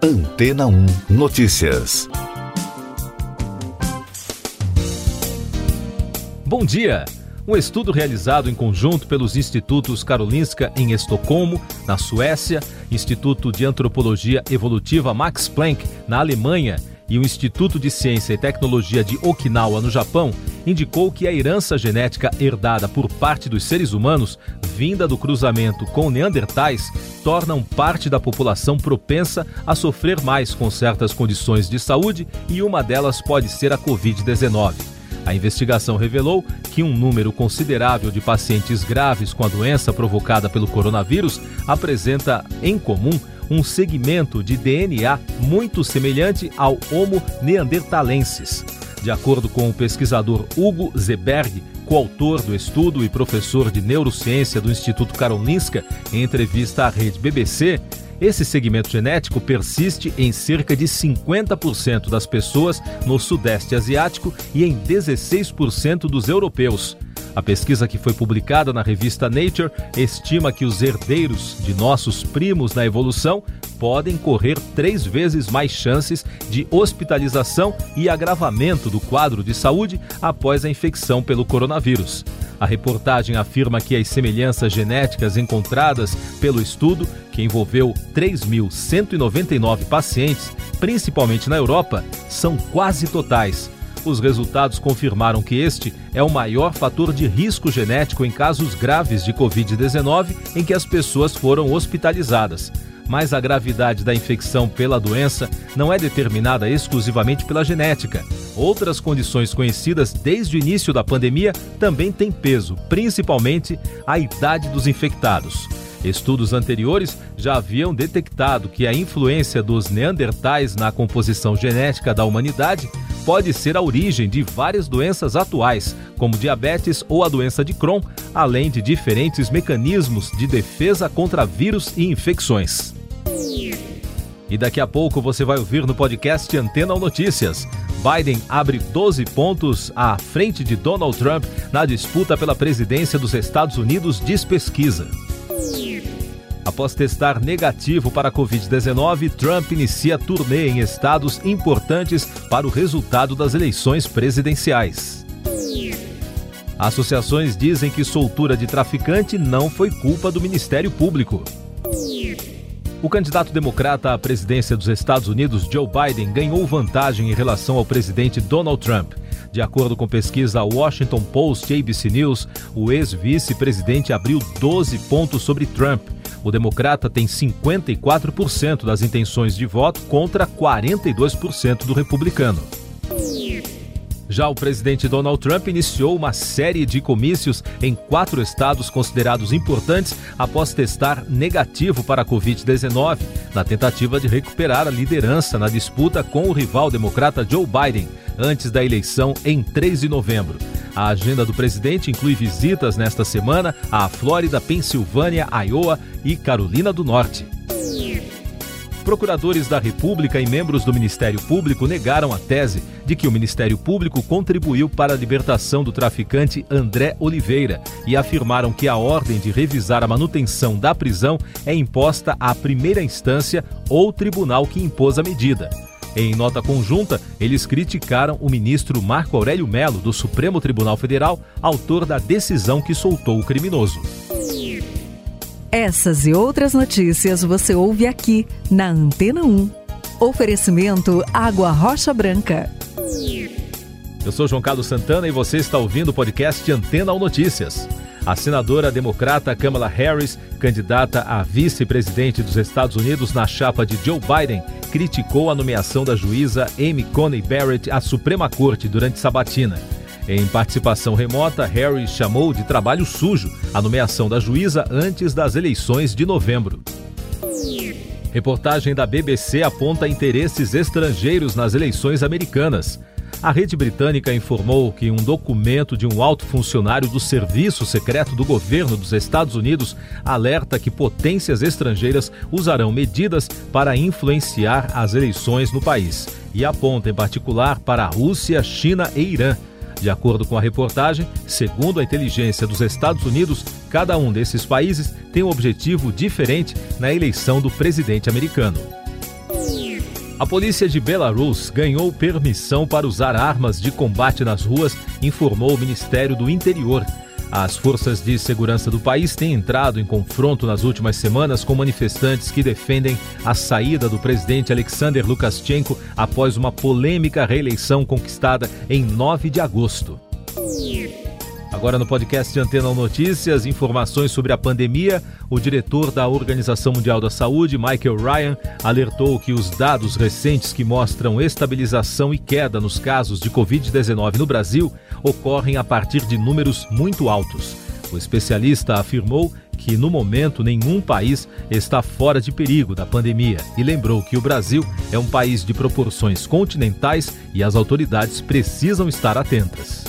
Antena 1 Notícias. Bom dia! Um estudo realizado em conjunto pelos institutos Karolinska em Estocolmo, na Suécia, Instituto de Antropologia Evolutiva Max Planck, na Alemanha, e o Instituto de Ciência e Tecnologia de Okinawa, no Japão, indicou que a herança genética herdada por parte dos seres humanos, vinda do cruzamento com neandertais, tornam parte da população propensa a sofrer mais com certas condições de saúde e uma delas pode ser a Covid-19. A investigação revelou que um número considerável de pacientes graves com a doença provocada pelo coronavírus apresenta, em comum, um segmento de DNA muito semelhante ao Homo neanderthalensis. De acordo com o pesquisador Hugo Zeberg, coautor do estudo e professor de neurociência do Instituto Karolinska, em entrevista à rede BBC, esse segmento genético persiste em cerca de 50% das pessoas no Sudeste Asiático e em 16% dos europeus. A pesquisa que foi publicada na revista Nature estima que os herdeiros de nossos primos na evolução podem correr três vezes mais chances de hospitalização e agravamento do quadro de saúde após a infecção pelo coronavírus. A reportagem afirma que as semelhanças genéticas encontradas pelo estudo, que envolveu 3.199 pacientes, principalmente na Europa, são quase totais. Os resultados confirmaram que este é o maior fator de risco genético em casos graves de Covid-19 em que as pessoas foram hospitalizadas mas a gravidade da infecção pela doença não é determinada exclusivamente pela genética. Outras condições conhecidas desde o início da pandemia também têm peso, principalmente a idade dos infectados. Estudos anteriores já haviam detectado que a influência dos neandertais na composição genética da humanidade pode ser a origem de várias doenças atuais, como diabetes ou a doença de Crohn, além de diferentes mecanismos de defesa contra vírus e infecções. E daqui a pouco você vai ouvir no podcast Antena ou Notícias. Biden abre 12 pontos à frente de Donald Trump na disputa pela presidência dos Estados Unidos, diz pesquisa. Após testar negativo para a Covid-19, Trump inicia turnê em estados importantes para o resultado das eleições presidenciais. Associações dizem que soltura de traficante não foi culpa do Ministério Público. O candidato democrata à presidência dos Estados Unidos, Joe Biden, ganhou vantagem em relação ao presidente Donald Trump. De acordo com pesquisa Washington Post e ABC News, o ex-vice-presidente abriu 12 pontos sobre Trump. O democrata tem 54% das intenções de voto contra 42% do republicano. Já o presidente Donald Trump iniciou uma série de comícios em quatro estados considerados importantes após testar negativo para a Covid-19, na tentativa de recuperar a liderança na disputa com o rival democrata Joe Biden, antes da eleição em 3 de novembro. A agenda do presidente inclui visitas nesta semana à Flórida, Pensilvânia, Iowa e Carolina do Norte. Procuradores da República e membros do Ministério Público negaram a tese de que o Ministério Público contribuiu para a libertação do traficante André Oliveira e afirmaram que a ordem de revisar a manutenção da prisão é imposta à primeira instância ou tribunal que impôs a medida. Em nota conjunta, eles criticaram o ministro Marco Aurélio Melo, do Supremo Tribunal Federal, autor da decisão que soltou o criminoso. Essas e outras notícias você ouve aqui na Antena 1. Oferecimento Água Rocha Branca. Eu sou João Carlos Santana e você está ouvindo o podcast Antena ou Notícias. A senadora democrata Kamala Harris, candidata a vice-presidente dos Estados Unidos na chapa de Joe Biden, criticou a nomeação da juíza Amy Coney Barrett à Suprema Corte durante sabatina. Em participação remota, Harry chamou de trabalho sujo a nomeação da juíza antes das eleições de novembro. Reportagem da BBC aponta interesses estrangeiros nas eleições americanas. A rede britânica informou que um documento de um alto funcionário do Serviço Secreto do Governo dos Estados Unidos alerta que potências estrangeiras usarão medidas para influenciar as eleições no país e aponta em particular para a Rússia, China e Irã. De acordo com a reportagem, segundo a inteligência dos Estados Unidos, cada um desses países tem um objetivo diferente na eleição do presidente americano. A polícia de Belarus ganhou permissão para usar armas de combate nas ruas, informou o Ministério do Interior. As forças de segurança do país têm entrado em confronto nas últimas semanas com manifestantes que defendem a saída do presidente Alexander Lukashenko após uma polêmica reeleição conquistada em 9 de agosto. Agora no podcast Antena Notícias, informações sobre a pandemia. O diretor da Organização Mundial da Saúde, Michael Ryan, alertou que os dados recentes que mostram estabilização e queda nos casos de Covid-19 no Brasil ocorrem a partir de números muito altos. O especialista afirmou que, no momento, nenhum país está fora de perigo da pandemia e lembrou que o Brasil é um país de proporções continentais e as autoridades precisam estar atentas.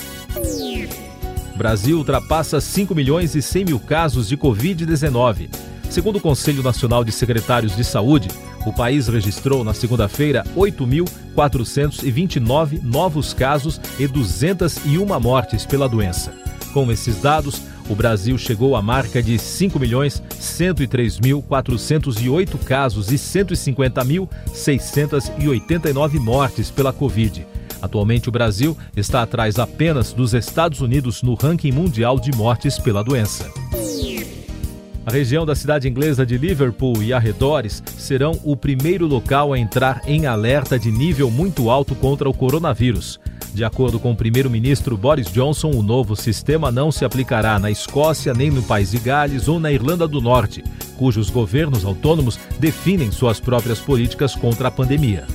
Brasil ultrapassa 5 milhões e 100 mil casos de Covid-19. Segundo o Conselho Nacional de Secretários de Saúde, o país registrou na segunda-feira 8.429 novos casos e 201 mortes pela doença. Com esses dados, o Brasil chegou à marca de 5.103.408 casos e 150.689 mortes pela Covid. Atualmente, o Brasil está atrás apenas dos Estados Unidos no ranking mundial de mortes pela doença. A região da cidade inglesa de Liverpool e arredores serão o primeiro local a entrar em alerta de nível muito alto contra o coronavírus. De acordo com o primeiro-ministro Boris Johnson, o novo sistema não se aplicará na Escócia, nem no País de Gales ou na Irlanda do Norte, cujos governos autônomos definem suas próprias políticas contra a pandemia.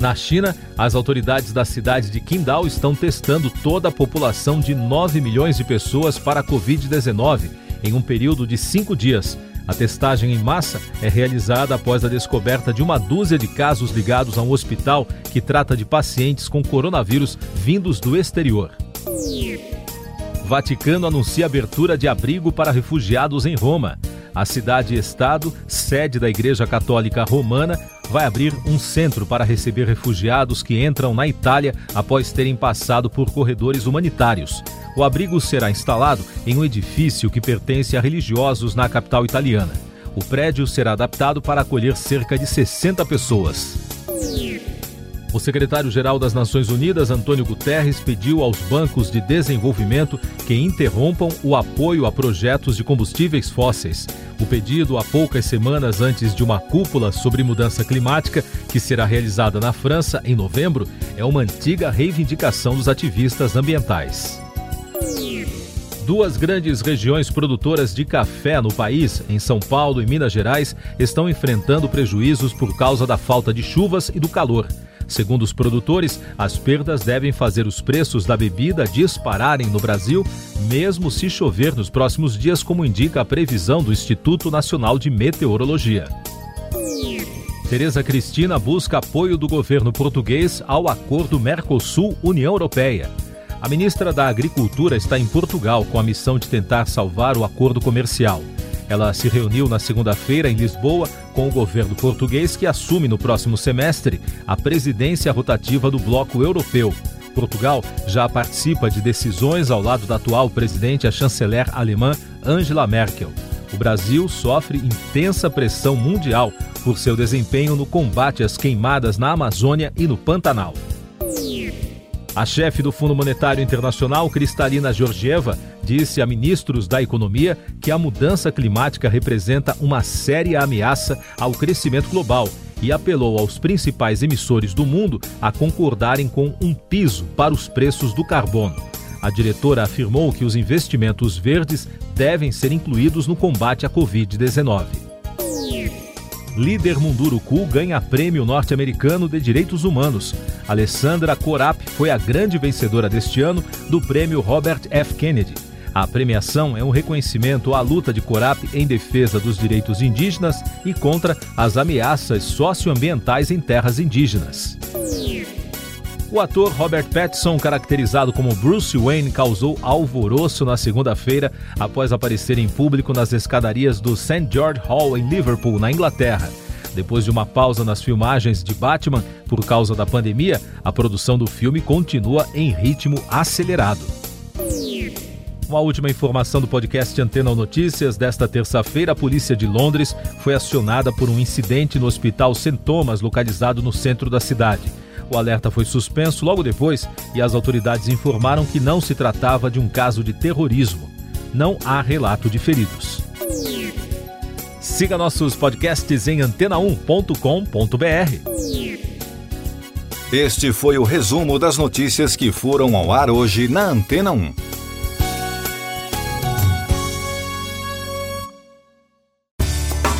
Na China, as autoridades da cidade de Qingdao estão testando toda a população de 9 milhões de pessoas para a Covid-19 em um período de cinco dias. A testagem em massa é realizada após a descoberta de uma dúzia de casos ligados a um hospital que trata de pacientes com coronavírus vindos do exterior. Vaticano anuncia abertura de abrigo para refugiados em Roma. A cidade-estado, sede da Igreja Católica Romana, vai abrir um centro para receber refugiados que entram na Itália após terem passado por corredores humanitários. O abrigo será instalado em um edifício que pertence a religiosos na capital italiana. O prédio será adaptado para acolher cerca de 60 pessoas. O secretário-geral das Nações Unidas, Antônio Guterres, pediu aos bancos de desenvolvimento que interrompam o apoio a projetos de combustíveis fósseis. O pedido, há poucas semanas antes de uma cúpula sobre mudança climática, que será realizada na França em novembro, é uma antiga reivindicação dos ativistas ambientais. Duas grandes regiões produtoras de café no país, em São Paulo e Minas Gerais, estão enfrentando prejuízos por causa da falta de chuvas e do calor. Segundo os produtores, as perdas devem fazer os preços da bebida dispararem no Brasil, mesmo se chover nos próximos dias, como indica a previsão do Instituto Nacional de Meteorologia. Tereza Cristina busca apoio do governo português ao acordo Mercosul-União Europeia. A ministra da Agricultura está em Portugal com a missão de tentar salvar o acordo comercial. Ela se reuniu na segunda-feira em Lisboa com o governo português que assume no próximo semestre a presidência rotativa do Bloco Europeu. Portugal já participa de decisões ao lado da atual presidente, a chanceler alemã Angela Merkel. O Brasil sofre intensa pressão mundial por seu desempenho no combate às queimadas na Amazônia e no Pantanal. A chefe do Fundo Monetário Internacional, Cristalina Georgieva, disse a ministros da Economia que a mudança climática representa uma séria ameaça ao crescimento global e apelou aos principais emissores do mundo a concordarem com um piso para os preços do carbono. A diretora afirmou que os investimentos verdes devem ser incluídos no combate à Covid-19 líder Munduruku ganha prêmio norte-americano de direitos humanos. Alessandra Corap foi a grande vencedora deste ano do prêmio Robert F. Kennedy. A premiação é um reconhecimento à luta de Corap em defesa dos direitos indígenas e contra as ameaças socioambientais em terras indígenas. O ator Robert Pattinson, caracterizado como Bruce Wayne, causou alvoroço na segunda-feira após aparecer em público nas escadarias do St. George Hall em Liverpool, na Inglaterra. Depois de uma pausa nas filmagens de Batman por causa da pandemia, a produção do filme continua em ritmo acelerado. Uma última informação do podcast Antena Notícias. Desta terça-feira, a polícia de Londres foi acionada por um incidente no Hospital St. Thomas, localizado no centro da cidade. O alerta foi suspenso logo depois e as autoridades informaram que não se tratava de um caso de terrorismo. Não há relato de feridos. Siga nossos podcasts em antena1.com.br. Este foi o resumo das notícias que foram ao ar hoje na Antena 1.